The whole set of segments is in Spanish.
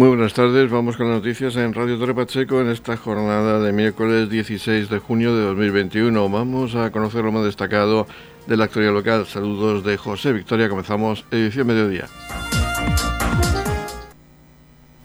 Muy buenas tardes, vamos con las noticias en Radio Torre Pacheco en esta jornada de miércoles 16 de junio de 2021. Vamos a conocer lo más destacado de la actualidad local. Saludos de José Victoria, comenzamos edición mediodía.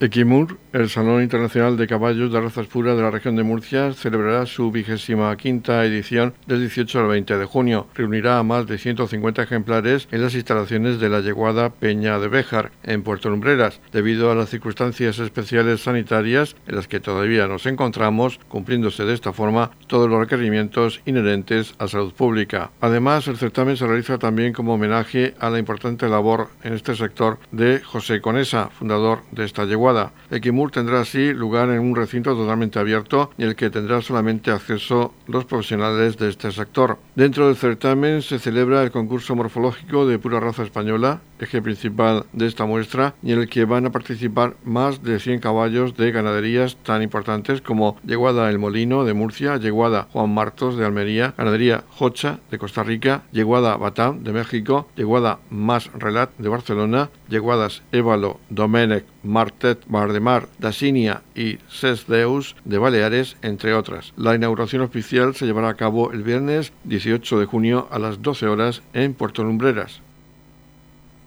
Equimur, el Salón Internacional de Caballos de Razas Puras de la región de Murcia, celebrará su vigésima quinta edición del 18 al 20 de junio. Reunirá a más de 150 ejemplares en las instalaciones de la yeguada Peña de Béjar, en Puerto Lumbreras, debido a las circunstancias especiales sanitarias en las que todavía nos encontramos, cumpliéndose de esta forma todos los requerimientos inherentes a salud pública. Además, el certamen se realiza también como homenaje a la importante labor en este sector de José Conesa, fundador de esta yeguada Equimur tendrá así lugar en un recinto totalmente abierto y el que tendrá solamente acceso los profesionales de este sector. Dentro del certamen se celebra el concurso morfológico de pura raza española, eje principal de esta muestra, y en el que van a participar más de 100 caballos de ganaderías tan importantes como Yeguada El Molino de Murcia, Yeguada Juan Martos de Almería, Ganadería Jocha de Costa Rica, Yeguada Batam de México, Yeguada Más Relat de Barcelona, Yeguadas Évalo, Domenech, Martet, Bardemar, Dasinia y Sesdeus de Baleares, entre otras. La inauguración oficial se llevará a cabo el viernes 18 de junio a las 12 horas en Puerto Lumbreras.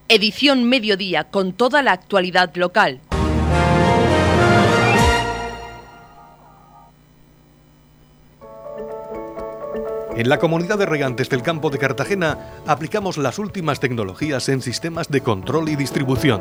Edición Mediodía con toda la actualidad local. En la comunidad de regantes del campo de Cartagena aplicamos las últimas tecnologías en sistemas de control y distribución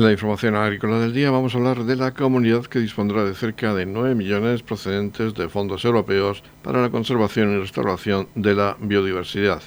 En la información agrícola del día vamos a hablar de la comunidad que dispondrá de cerca de 9 millones procedentes de fondos europeos para la conservación y restauración de la biodiversidad.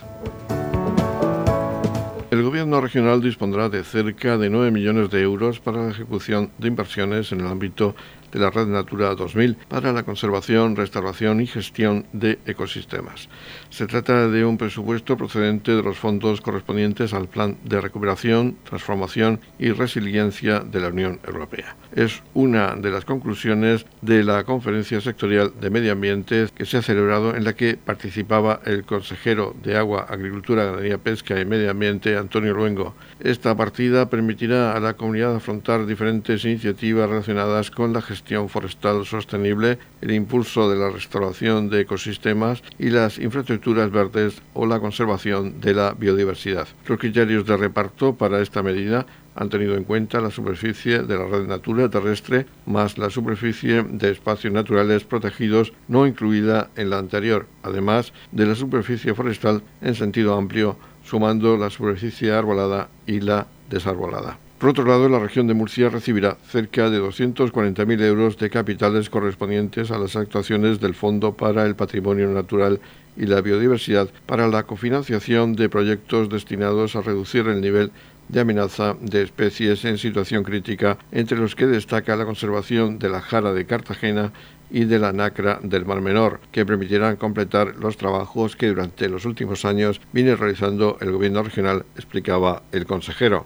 El gobierno regional dispondrá de cerca de 9 millones de euros para la ejecución de inversiones en el ámbito de la Red Natura 2000 para la conservación, restauración y gestión de ecosistemas. Se trata de un presupuesto procedente de los fondos correspondientes al Plan de Recuperación, Transformación y Resiliencia de la Unión Europea. Es una de las conclusiones de la Conferencia Sectorial de Medio Ambiente que se ha celebrado en la que participaba el consejero de Agua, Agricultura, Ganadería, Pesca y Medio Ambiente, Antonio Luengo. Esta partida permitirá a la comunidad afrontar diferentes iniciativas relacionadas con la gestión gestión forestal sostenible, el impulso de la restauración de ecosistemas y las infraestructuras verdes o la conservación de la biodiversidad. Los criterios de reparto para esta medida han tenido en cuenta la superficie de la red natura terrestre más la superficie de espacios naturales protegidos no incluida en la anterior, además de la superficie forestal en sentido amplio, sumando la superficie arbolada y la desarbolada. Por otro lado, la región de Murcia recibirá cerca de 240.000 euros de capitales correspondientes a las actuaciones del Fondo para el Patrimonio Natural y la Biodiversidad para la cofinanciación de proyectos destinados a reducir el nivel de amenaza de especies en situación crítica, entre los que destaca la conservación de la jara de Cartagena y de la nacra del Mar Menor, que permitirán completar los trabajos que durante los últimos años viene realizando el Gobierno regional, explicaba el consejero.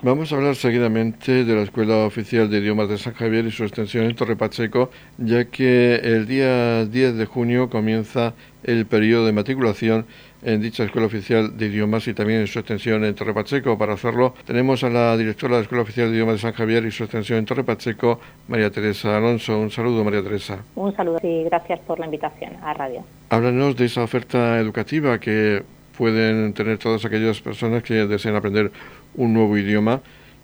Vamos a hablar seguidamente de la Escuela Oficial de Idiomas de San Javier y su extensión en Torre Pacheco, ya que el día 10 de junio comienza el periodo de matriculación en dicha Escuela Oficial de Idiomas y también en su extensión en Torre Pacheco. Para hacerlo, tenemos a la directora de la Escuela Oficial de Idiomas de San Javier y su extensión en Torre Pacheco, María Teresa Alonso. Un saludo, María Teresa. Un saludo y gracias por la invitación a radio. Háblanos de esa oferta educativa que pueden tener todas aquellas personas que deseen aprender un nuevo idioma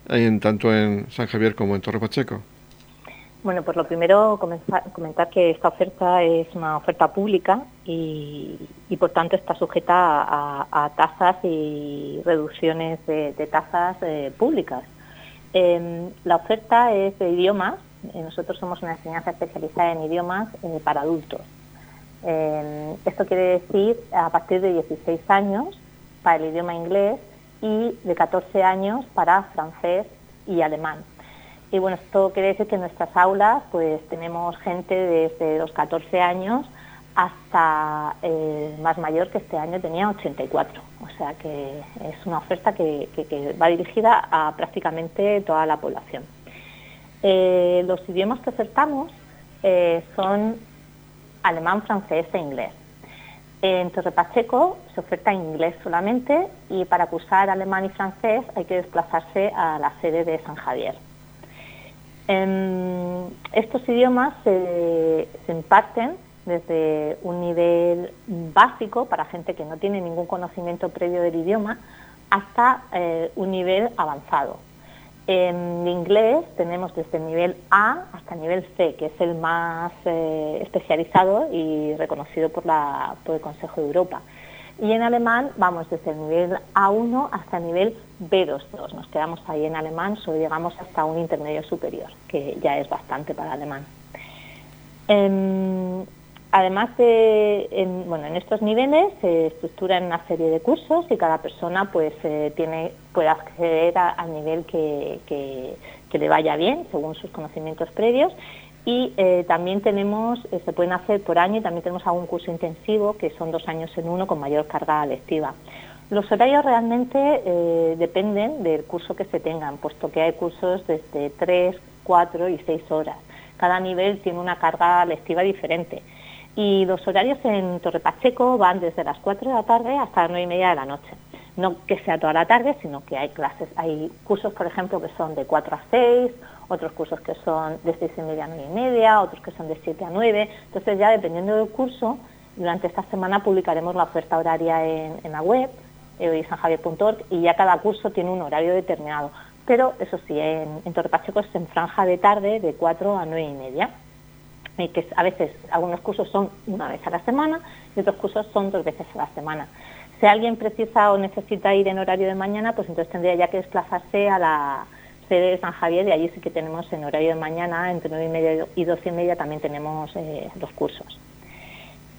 en, tanto en San Javier como en Torre Pacheco? Bueno, pues lo primero, comentar que esta oferta es una oferta pública y, por tanto está sujeta a, tasas y reducciones de, tasas eh, públicas. Em, la oferta es de idiomas. Eh, nosotros somos una enseñanza especializada en idiomas eh, para adultos. Em, esto quiere decir a partir de 16 años para el idioma inglés y de 14 años para francés y alemán. Y bueno, esto quiere decir que en nuestras aulas pues tenemos gente desde los 14 años hasta el más mayor que este año tenía 84. O sea que es una oferta que, va dirigida a prácticamente toda la población. Eh, los idiomas que ofertamos eh, son alemán, francés e inglés. En Torre Pacheco se oferta inglés solamente y para cursar alemán y francés hay que desplazarse a la sede de San Javier. Em, estos idiomas se, imparten desde un nivel básico para gente que no tiene ningún conocimiento previo del idioma hasta eh, un nivel avanzado. En inglés tenemos desde el nivel A hasta el nivel C, que es el más eh, especializado y reconocido por, el Consejo de Europa. Y en alemán vamos desde el nivel A1 hasta el nivel B2. Nos quedamos ahí en alemán, solo llegamos hasta un intermedio superior, que ya es bastante para alemán. Em, además de, en, bueno, en estos niveles se estructuran una serie de cursos y cada persona pues eh, tiene, puede acceder al nivel que, le vaya bien según sus conocimientos previos y eh, también tenemos, eh, se pueden hacer por año y también tenemos algún curso intensivo que son dos años en uno con mayor carga lectiva. Los horarios realmente dependen del curso que se tengan, puesto que hay cursos desde 3, 4 y 6 horas. Cada nivel tiene una carga lectiva diferente. Y los horarios en Torre Pacheco van desde las 4 de la tarde hasta las 9 y media de la noche. No que sea toda la tarde, sino que hay clases, hay cursos, por ejemplo, que son de 4 a 6, otros cursos que son de 6 y media a 9 y media, otros que son de 7 a 9. Entonces ya dependiendo del curso, durante esta semana publicaremos la oferta horaria en, la web, eh, sanjavier.org, y ya cada curso tiene un horario determinado. Pero eso sí, en, en Torre Pacheco es en franja de tarde de 4 a 9 y media que a veces algunos cursos son una vez a la semana y otros cursos son dos veces a la semana. Si alguien precisa o necesita ir en horario de mañana, pues entonces tendría ya que desplazarse a la sede de San Javier y allí sí que tenemos en horario de mañana, entre 9 y media y 12 y media también tenemos eh, los cursos.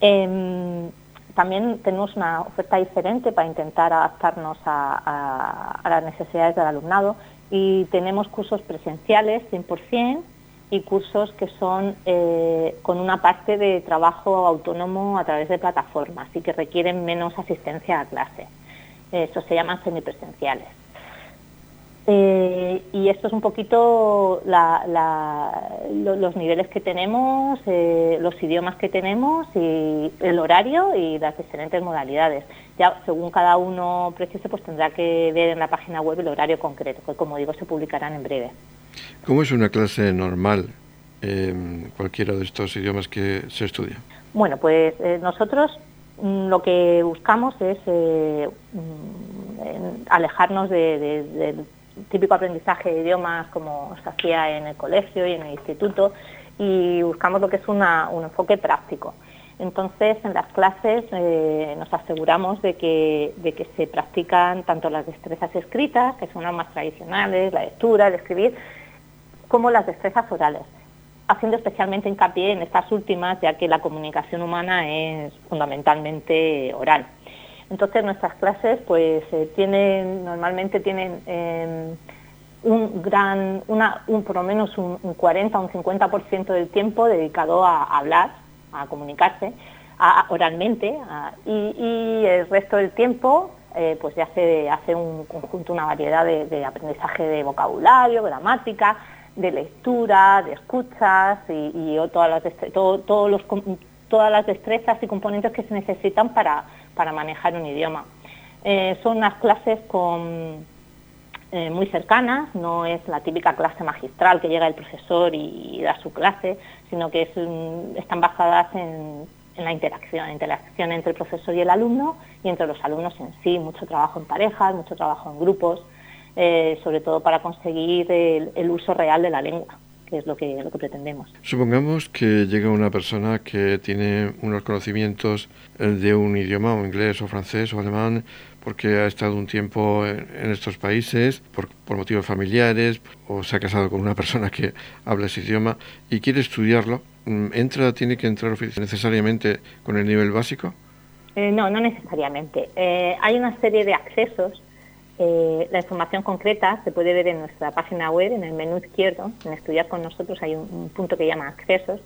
Em, también tenemos una oferta diferente para intentar adaptarnos a, a las necesidades del alumnado y tenemos cursos presenciales 100%, y cursos que son eh, con una parte de trabajo autónomo a través de plataformas y que requieren menos asistencia a clase. Eso se llaman semipresenciales. Eh, y esto es un poquito los niveles que tenemos, eh, los idiomas que tenemos y el horario y las diferentes modalidades. Ya según cada uno precise, pues tendrá que ver en la página web el horario concreto, que como digo se publicarán en breve. ¿Cómo es una clase normal en cualquiera de estos idiomas que se estudia? Bueno, pues eh, nosotros mm, lo que buscamos es eh, mm, alejarnos del típico aprendizaje de idiomas como se hacía en el colegio y en el instituto y buscamos lo que es un enfoque práctico. Entonces, en las clases eh, nos aseguramos de que, de que se practican tanto las destrezas escritas, que son las más tradicionales, la lectura, el escribir, como las destrezas orales, haciendo especialmente hincapié en estas últimas, ya que la comunicación humana es fundamentalmente oral. Entonces nuestras clases pues eh, tienen, normalmente tienen em, un gran, una, un, por lo menos un, 40 o un 50% del tiempo dedicado a, hablar, a comunicarse oralmente y, el resto del tiempo eh, pues ya se hace un conjunto, una variedad de aprendizaje de vocabulario, gramática, de lectura, de escuchas y, todas, las todas las destrezas y componentes que se necesitan para, manejar un idioma. Eh, son unas clases con, eh, muy cercanas, no es la típica clase magistral que llega el profesor y, da su clase, sino que están basadas en, en la interacción, interacción entre el profesor y el alumno y entre los alumnos en sí, mucho trabajo en parejas, mucho trabajo en grupos eh, sobre todo para conseguir el, uso real de la lengua que es lo que, lo que pretendemos. Supongamos que llega una persona que tiene unos conocimientos de un idioma, o inglés, o francés, o alemán, porque ha estado un tiempo en, estos países por, por, motivos familiares, o se ha casado con una persona que habla ese idioma y quiere estudiarlo. Mm, ¿Entra, tiene que entrar necesariamente con el nivel básico? Eh, no, no necesariamente. Eh, hay una serie de accesos. Eh, la información concreta se puede ver en nuestra página web, en el menú izquierdo, en Estudiar con nosotros hay un, punto que llama Accesos,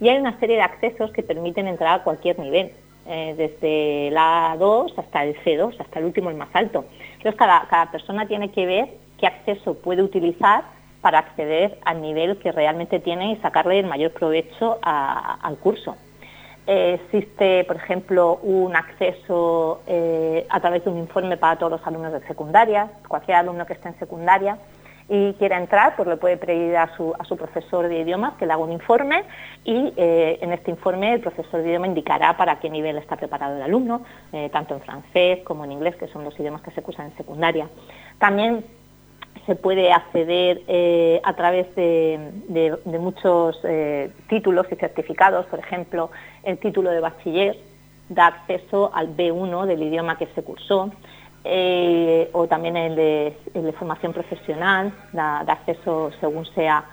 y hay una serie de accesos que permiten entrar a cualquier nivel, desde la A2 hasta el C2, hasta el último, el más alto. Entonces, cada, persona tiene que ver qué acceso puede utilizar para acceder al nivel que realmente tiene y sacarle el mayor provecho al curso. Eh, existe, por ejemplo, un acceso eh, a través de un informe para todos los alumnos de secundaria. Cualquier alumno que esté en secundaria y quiera entrar, pues le puede pedir a su, profesor de idiomas que le haga un informe y eh, en este informe el profesor de idioma indicará para qué nivel está preparado el alumno, tanto en francés como en inglés, que son los idiomas que se cursan en secundaria. También se puede acceder eh, a través de, muchos eh, títulos y certificados, por ejemplo, el título de bachiller da acceso al B1 del idioma que se cursó, eh, o también el de, formación profesional, da, acceso según sea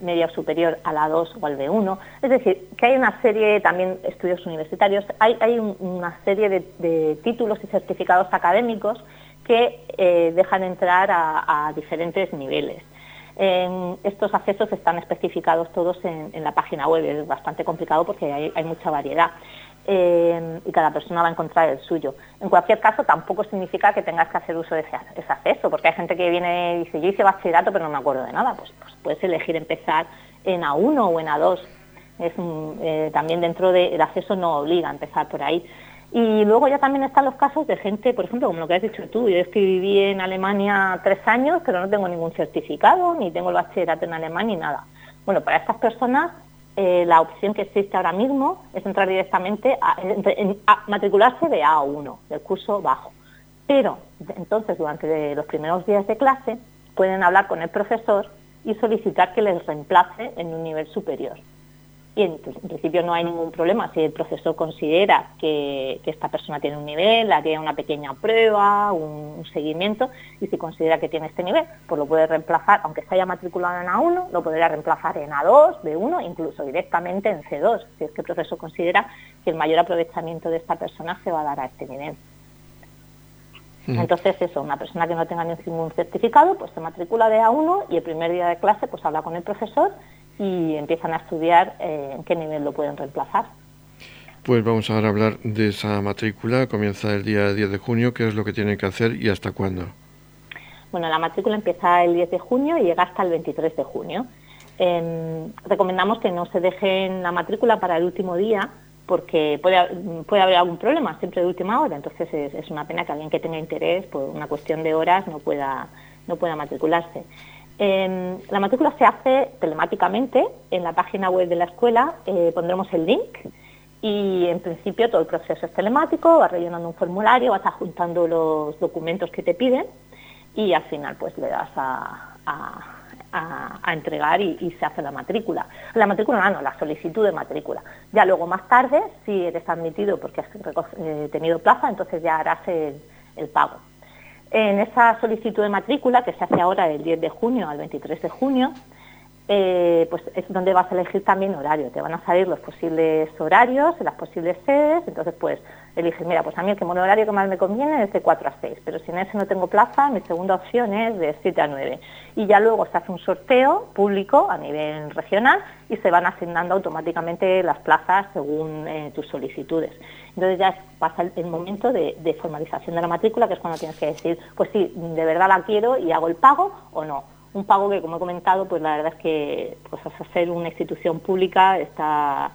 media o superior a la 2 o al B1. Es decir, que hay una serie, también estudios universitarios, hay, una serie de títulos y certificados académicos que eh, dejan entrar a, diferentes niveles. estos accesos están especificados todos en, la página web, es bastante complicado porque hay, mucha variedad eh, y cada persona va a encontrar el suyo. En cualquier caso, tampoco significa que tengas que hacer uso de ese, acceso, porque hay gente que viene y dice, yo hice bachillerato pero no me acuerdo de nada, pues, pues puedes elegir empezar en A1 o en A2. Es eh, también dentro del acceso no obliga a empezar por ahí. Y luego ya también están los casos de gente, por ejemplo, como lo que has dicho tú, yo es viví en Alemania tres años, pero no tengo ningún certificado, ni tengo el bachillerato en alemán, ni nada. Bueno, para estas personas eh, la opción que existe ahora mismo es entrar directamente a, matricularse de A1, del curso bajo. Pero entonces durante los primeros días de clase pueden hablar con el profesor y solicitar que les reemplace en un nivel superior y en, principio no hay ningún problema. Si el profesor considera que, esta persona tiene un nivel, haría una pequeña prueba, un, seguimiento, y si considera que tiene este nivel, pues lo puede reemplazar, aunque se haya matriculado en A1, lo podría reemplazar en A2, B1, incluso directamente en C2, si es que el profesor considera que el mayor aprovechamiento de esta persona se va a dar a este nivel. Entonces eso, una persona que no tenga ningún certificado, pues se matricula de A1 y el primer día de clase pues habla con el profesor y empiezan a estudiar eh, en qué nivel lo pueden reemplazar. Pues vamos ahora a hablar de esa matrícula. Comienza el día 10 de junio. ¿Qué es lo que tienen que hacer y hasta cuándo? Bueno, la matrícula empieza el 10 de junio y llega hasta el 23 de junio. Em, recomendamos que no se dejen la matrícula para el último día porque puede, puede haber algún problema siempre de última hora. Entonces es, es, una pena que alguien que tenga interés por una cuestión de horas no pueda, no pueda matricularse. Em, la matrícula se hace telemáticamente en la página web de la escuela, eh, pondremos el link y en principio todo el proceso es telemático, vas rellenando un formulario, vas adjuntando los documentos que te piden y al final pues le das a, entregar y, se hace la matrícula. La matrícula no, la solicitud de matrícula. Ya luego más tarde, si eres admitido porque has eh, tenido plaza, entonces ya harás el pago. En esa solicitud de matrícula, que se hace ahora del 10 de junio al 23 de junio, eh, pues es donde vas a elegir también horario. Te van a salir los posibles horarios, las posibles sedes, entonces pues eliges, mira, pues a mí el que horario que más me conviene es de 4 a 6, pero si en ese no tengo plaza, mi segunda opción es de 7 a 9. Y ya luego se hace un sorteo público a nivel regional y se van asignando automáticamente las plazas según eh, tus solicitudes. Entonces ya pasa el, momento de, de formalización de la matrícula, que es cuando tienes que decir, pues sí, de verdad la quiero y hago el pago o no un pago que, como he comentado, pues la verdad es que pues, hacer una institución pública está,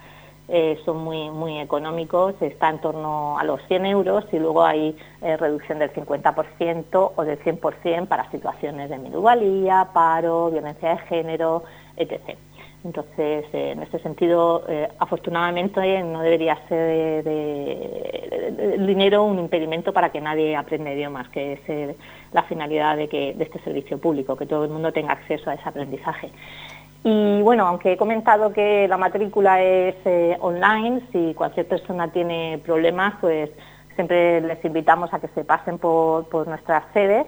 eh, son muy, muy económicos, está en torno a los 100 euros y luego hay eh, reducción del 50% o del 100% para situaciones de minusvalía, paro, violencia de género, etc. Entonces, eh, en ese sentido, eh, afortunadamente no debería ser el dinero un impedimento para que nadie aprenda idiomas, que es la finalidad de, de este servicio público, que todo el mundo tenga acceso a ese aprendizaje. Y bueno, aunque he comentado que la matrícula es eh, online, si cualquier persona tiene problemas, pues siempre les invitamos a que se pasen por, por nuestras sedes.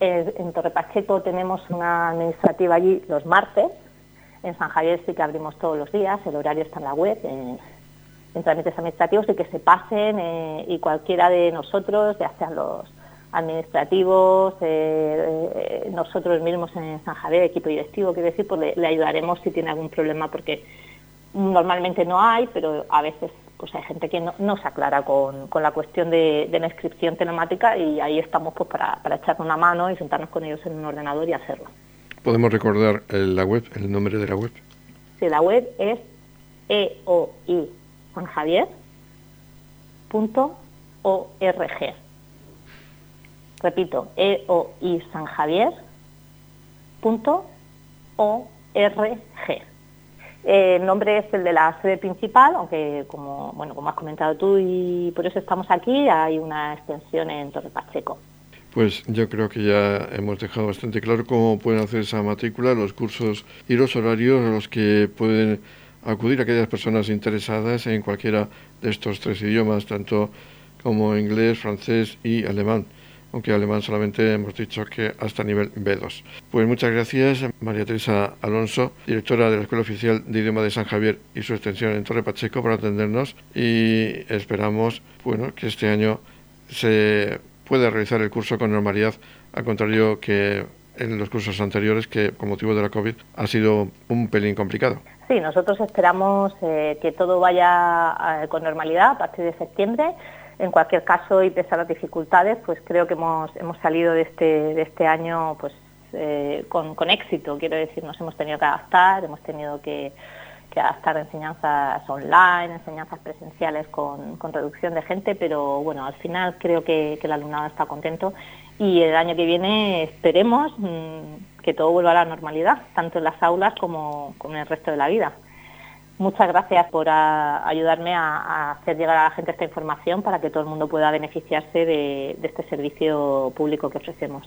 en Torre Pacheco tenemos una administrativa allí los martes en San Javier sí que abrimos todos los días, el horario está en la web, en, trámites administrativos y que se pasen eh, y cualquiera de nosotros, ya sean los administrativos, eh, eh, nosotros mismos en San Javier, equipo directivo, quiero decir, pues le, ayudaremos si tiene algún problema porque normalmente no hay, pero a veces pues hay gente que no, se aclara con, la cuestión de, la inscripción telemática y ahí estamos pues para, para una mano y sentarnos con ellos en un ordenador y hacerlo. ¿Podemos recordar la web, el nombre de la web? Sí, la web es eoisanjavier.org. Repito, eoisanjavier.org. el nombre es el de la sede principal, aunque como bueno como has comentado tú y por eso estamos aquí, hay una extensión en Torre Pacheco. Pues yo creo que ya hemos dejado bastante claro cómo pueden hacer esa matrícula, los cursos y los horarios a los que pueden acudir aquellas personas interesadas en cualquiera de estos tres idiomas, tanto como inglés, francés y alemán, aunque alemán solamente hemos dicho que hasta nivel B2. Pues muchas gracias María Teresa Alonso, directora de la Escuela Oficial de Idioma de San Javier y su extensión en Torre Pacheco por atendernos y esperamos bueno, que este año se puede realizar el curso con normalidad, al contrario que en los cursos anteriores, que con motivo de la COVID ha sido un pelín complicado. Sí, nosotros esperamos eh, que todo vaya con normalidad a partir de septiembre. En cualquier caso, y pese a las dificultades, pues creo que hemos, hemos salido de este, de este año pues, eh, con, con éxito. Quiero decir, nos hemos tenido que adaptar, hemos tenido que que adaptar enseñanzas online, enseñanzas presenciales con, reducción de gente, pero bueno, al final creo que, el alumnado está contento y el año que viene esperemos mm, que todo vuelva a la normalidad, tanto en las aulas como, en el resto de la vida. Muchas gracias por ayudarme a, hacer llegar a la gente esta información para que todo el mundo pueda beneficiarse de este servicio público que ofrecemos.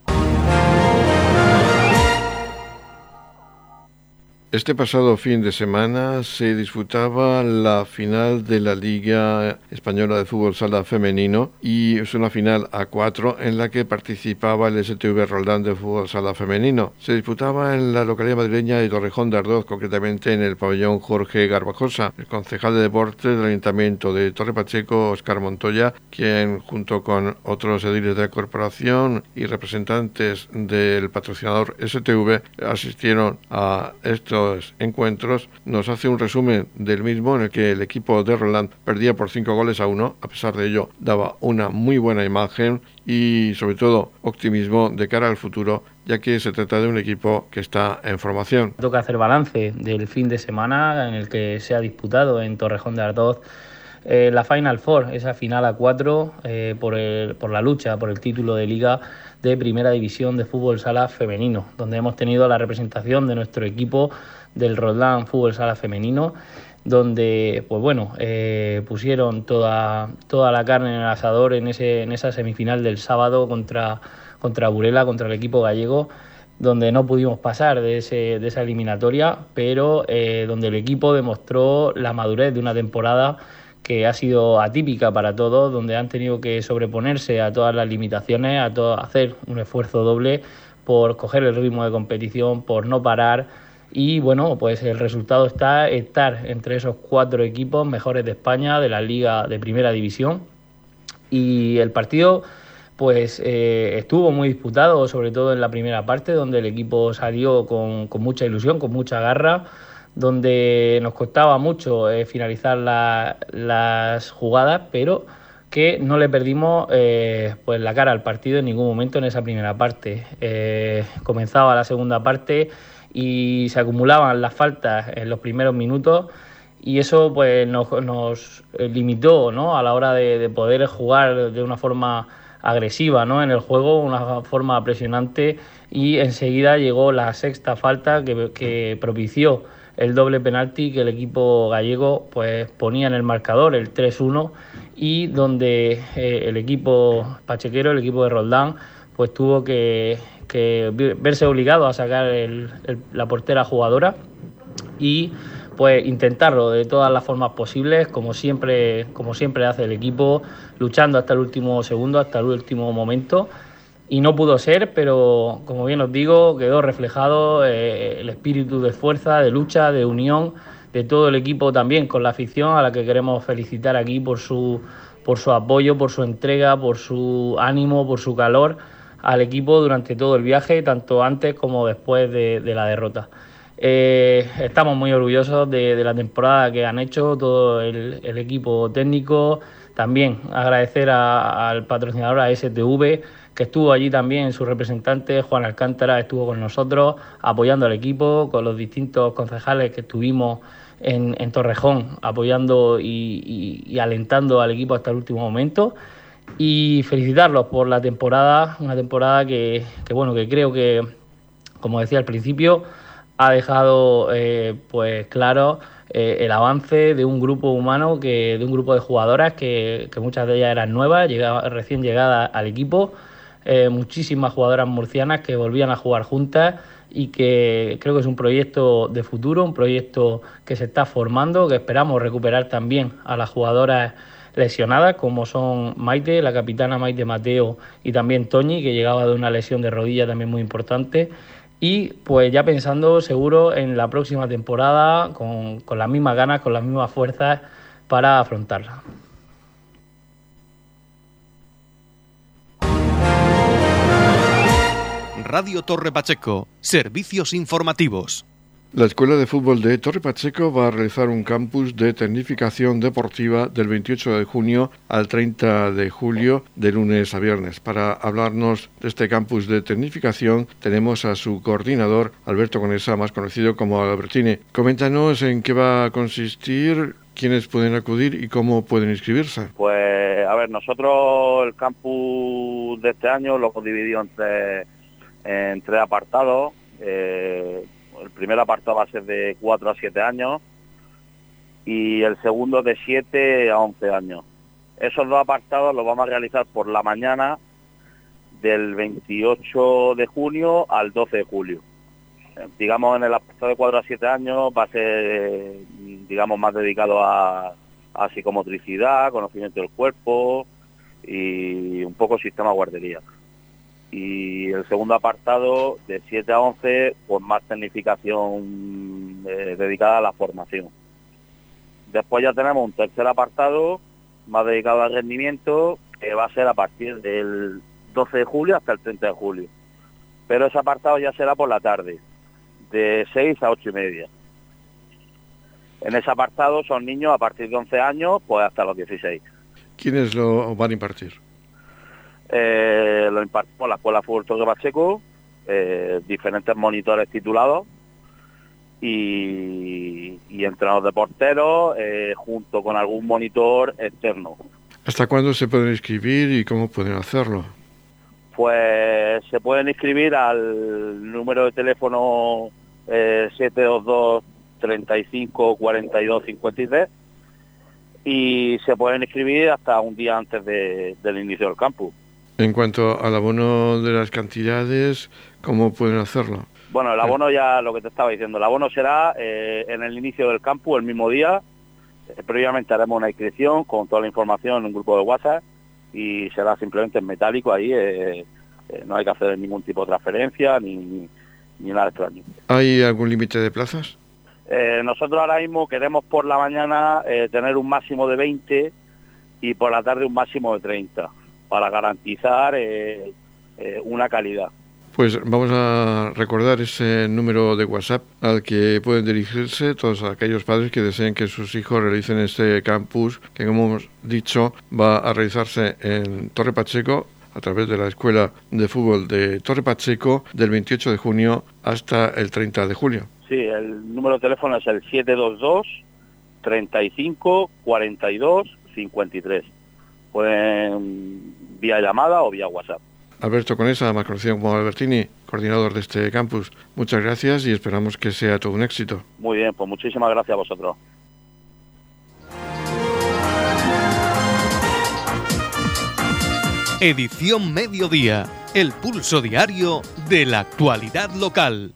Este pasado fin de semana se disputaba la final de la Liga Española de Fútbol Sala Femenino y es una final a cuatro en la que participaba el STV Roldán de Fútbol Sala Femenino. Se disputaba en la localidad madrileña de Torrejón de Ardoz, concretamente en el pabellón Jorge Garbajosa. El concejal de deportes del Ayuntamiento de Torre Pacheco, Oscar Montoya, quien junto con otros ediles de la corporación y representantes del patrocinador STV asistieron a estos encuentros, nos hace un resumen del mismo en el que el equipo de Roland perdía por cinco goles a uno, a pesar de ello daba una muy buena imagen y sobre todo optimismo de cara al futuro, ya que se trata de un equipo que está en formación. Toca hacer balance del fin de semana en el que se ha disputado en Torrejón de Ardoz eh, la Final Four, esa final a cuatro eh, por, por la lucha por el título de liga de Primera División de Fútbol Sala Femenino, donde hemos tenido la representación de nuestro equipo del Roland Fútbol Sala Femenino, donde pues bueno, eh, pusieron toda, toda la carne en el asador en, ese, en esa semifinal del sábado contra, contra Burela, contra el equipo gallego donde no pudimos pasar de, ese, de esa eliminatoria, pero eh, donde el equipo demostró la madurez de una temporada que ha sido atípica para todos, donde han tenido que sobreponerse a todas las limitaciones, a todo, hacer un esfuerzo doble por coger el ritmo de competición, por no parar. Y bueno, pues el resultado está estar entre esos cuatro equipos mejores de España de la Liga de Primera División. Y el partido pues eh, estuvo muy disputado, sobre todo en la primera parte, donde el equipo salió con, con mucha ilusión, con mucha garra donde nos costaba mucho eh, finalizar las jugadas, pero que no le perdimos eh, pues la cara al partido en ningún momento en esa primera parte. Eh, comenzaba la segunda parte y se acumulaban las faltas en los primeros minutos y eso pues nos, limitó a la hora de, poder jugar de una forma agresiva ¿no? en el juego, una forma presionante y enseguida llegó la sexta falta que, propició el doble penalti que el equipo gallego pues ponía en el marcador, el 3-1, y donde eh, el equipo pachequero, el equipo de Roldán, pues tuvo que, verse obligado a sacar la portera jugadora y pues intentarlo de todas las formas posibles, como siempre, como siempre hace el equipo, luchando hasta el último segundo, hasta el último momento. Y no pudo ser, pero como bien os digo, quedó reflejado eh, el espíritu de fuerza, de lucha, de unión de todo el equipo también con la afición a la que queremos felicitar aquí por su, por su apoyo, por su entrega, por su ánimo, por su calor al equipo durante todo el viaje, tanto antes como después de la derrota. Eh, estamos muy orgullosos de, la temporada que han hecho todo el, equipo técnico. También agradecer al patrocinador, a STV, que estuvo allí también, su representante, Juan Alcántara, estuvo con nosotros apoyando al equipo, con los distintos concejales que estuvimos en, Torrejón, apoyando y, alentando al equipo hasta el último momento. Y felicitarlos por la temporada, una temporada que, que bueno, que creo que, como decía al principio, ha dejado eh, pues claro eh, el avance de un grupo humano, que, de un grupo de jugadoras que, muchas de ellas eran nuevas, recién llegadas al equipo, eh, muchísimas jugadoras murcianas que volvían a jugar juntas y que creo que es un proyecto de futuro, un proyecto que se está formando, que esperamos recuperar también a las jugadoras lesionadas, como son Maite, la capitana Maite Mateo y también Toñi, que llegaba de una lesión de rodilla también muy importante y pues ya pensando seguro en la próxima temporada con, con las mismas ganas, con las mismas fuerzas para afrontarla. Radio Torre Pacheco, servicios informativos. La Escuela de Fútbol de Torre Pacheco va a realizar un campus de tecnificación deportiva del 28 de junio al 30 de julio, de lunes a viernes. Para hablarnos de este campus de tecnificación, tenemos a su coordinador, Alberto Conesa, más conocido como Albertini. Coméntanos en qué va a consistir, quiénes pueden acudir y cómo pueden inscribirse. Pues, a ver, nosotros el campus de este año lo hemos dividido entre, en tres apartados. Eh, el primer apartado va a ser de 4 a 7 años y el segundo de 7 a 11 años. Esos dos apartados los vamos a realizar por la mañana del 28 de junio al 12 de julio. Eh, digamos, en el apartado de 4 a 7 años va a ser, digamos, más dedicado a, a psicomotricidad, conocimiento del cuerpo y un poco sistema guardería y el segundo apartado de 7 a 11 pues más tecnificación eh, dedicada a la formación. Después ya tenemos un tercer apartado más dedicado al rendimiento que va a ser a partir del 12 de julio hasta el 30 de julio. Pero ese apartado ya será por la tarde, de 6 a 8 y media. En ese apartado son niños a partir de 11 años pues hasta los 16. ¿Quiénes lo van a impartir? Eh, lo impartimos la Escuela Fútbol Torre Pacheco, eh, diferentes monitores titulados y, y entrenados de porteros eh, junto con algún monitor externo. ¿Hasta cuándo se pueden inscribir y cómo pueden hacerlo? Pues se pueden inscribir al número de teléfono 722 35 42 53 y se pueden inscribir hasta un día antes del inicio del campus. En cuanto al abono de las cantidades, ¿cómo pueden hacerlo? Bueno, el abono ya lo que te estaba diciendo, el abono será eh, en el inicio del campus el mismo día. Eh, previamente haremos una inscripción con toda la información en un grupo de WhatsApp y será simplemente en metálico ahí. Eh, no hay que hacer ningún tipo de transferencia ni, nada extraño. ¿Hay algún límite de plazas? nosotros ahora mismo queremos por la mañana tener un máximo de 20 y por la tarde un máximo de 30 para garantizar eh, eh, una calidad. Pues vamos a recordar ese número de WhatsApp al que pueden dirigirse todos aquellos padres que deseen que sus hijos realicen este campus que, como hemos dicho, va a realizarse en Torre Pacheco a través de la Escuela de Fútbol de Torre Pacheco del 28 de junio hasta el 30 de julio. Sí, el número de teléfono es el 722 35 42 53 pueden vía llamada o vía WhatsApp. Alberto Conesa, más conocido como Albertini, coordinador de este campus. Muchas gracias y esperamos que sea todo un éxito. Muy bien, pues muchísimas gracias a vosotros. Edición Mediodía, el pulso diario de la actualidad local.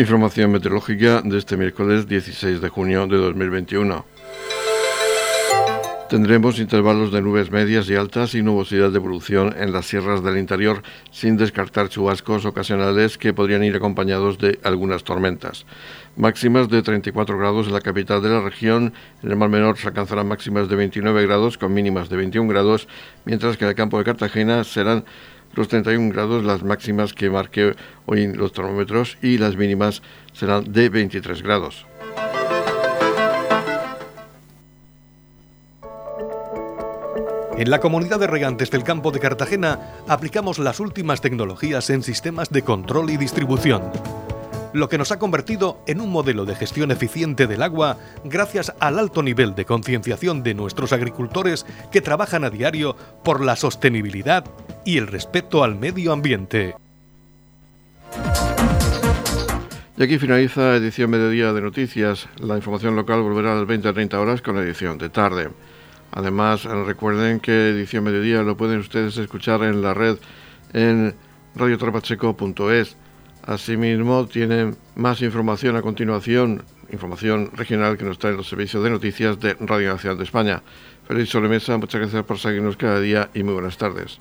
Información meteorológica de este miércoles 16 de junio de 2021. Tendremos intervalos de nubes medias y altas y nubosidad de evolución en las sierras del interior, sin descartar chubascos ocasionales que podrían ir acompañados de algunas tormentas. Máximas de 34 grados en la capital de la región, en el Mar Menor se alcanzarán máximas de 29 grados con mínimas de 21 grados, mientras que en el campo de Cartagena serán los 31 grados las máximas que marque hoy los termómetros y las mínimas serán de 23 grados. En la comunidad de regantes del campo de Cartagena aplicamos las últimas tecnologías en sistemas de control y distribución, lo que nos ha convertido en un modelo de gestión eficiente del agua gracias al alto nivel de concienciación de nuestros agricultores que trabajan a diario por la sostenibilidad y el respeto al medio ambiente. Y aquí finaliza edición mediodía de noticias. La información local volverá a las 20 a 30 horas con la edición de tarde. Además, recuerden que edición mediodía lo pueden ustedes escuchar en la red en radiotrapacheco.es. Asimismo, tienen más información a continuación, información regional que nos traen los servicios de noticias de Radio Nacional de España. Feliz sobremesa, muchas gracias por seguirnos cada día y muy buenas tardes.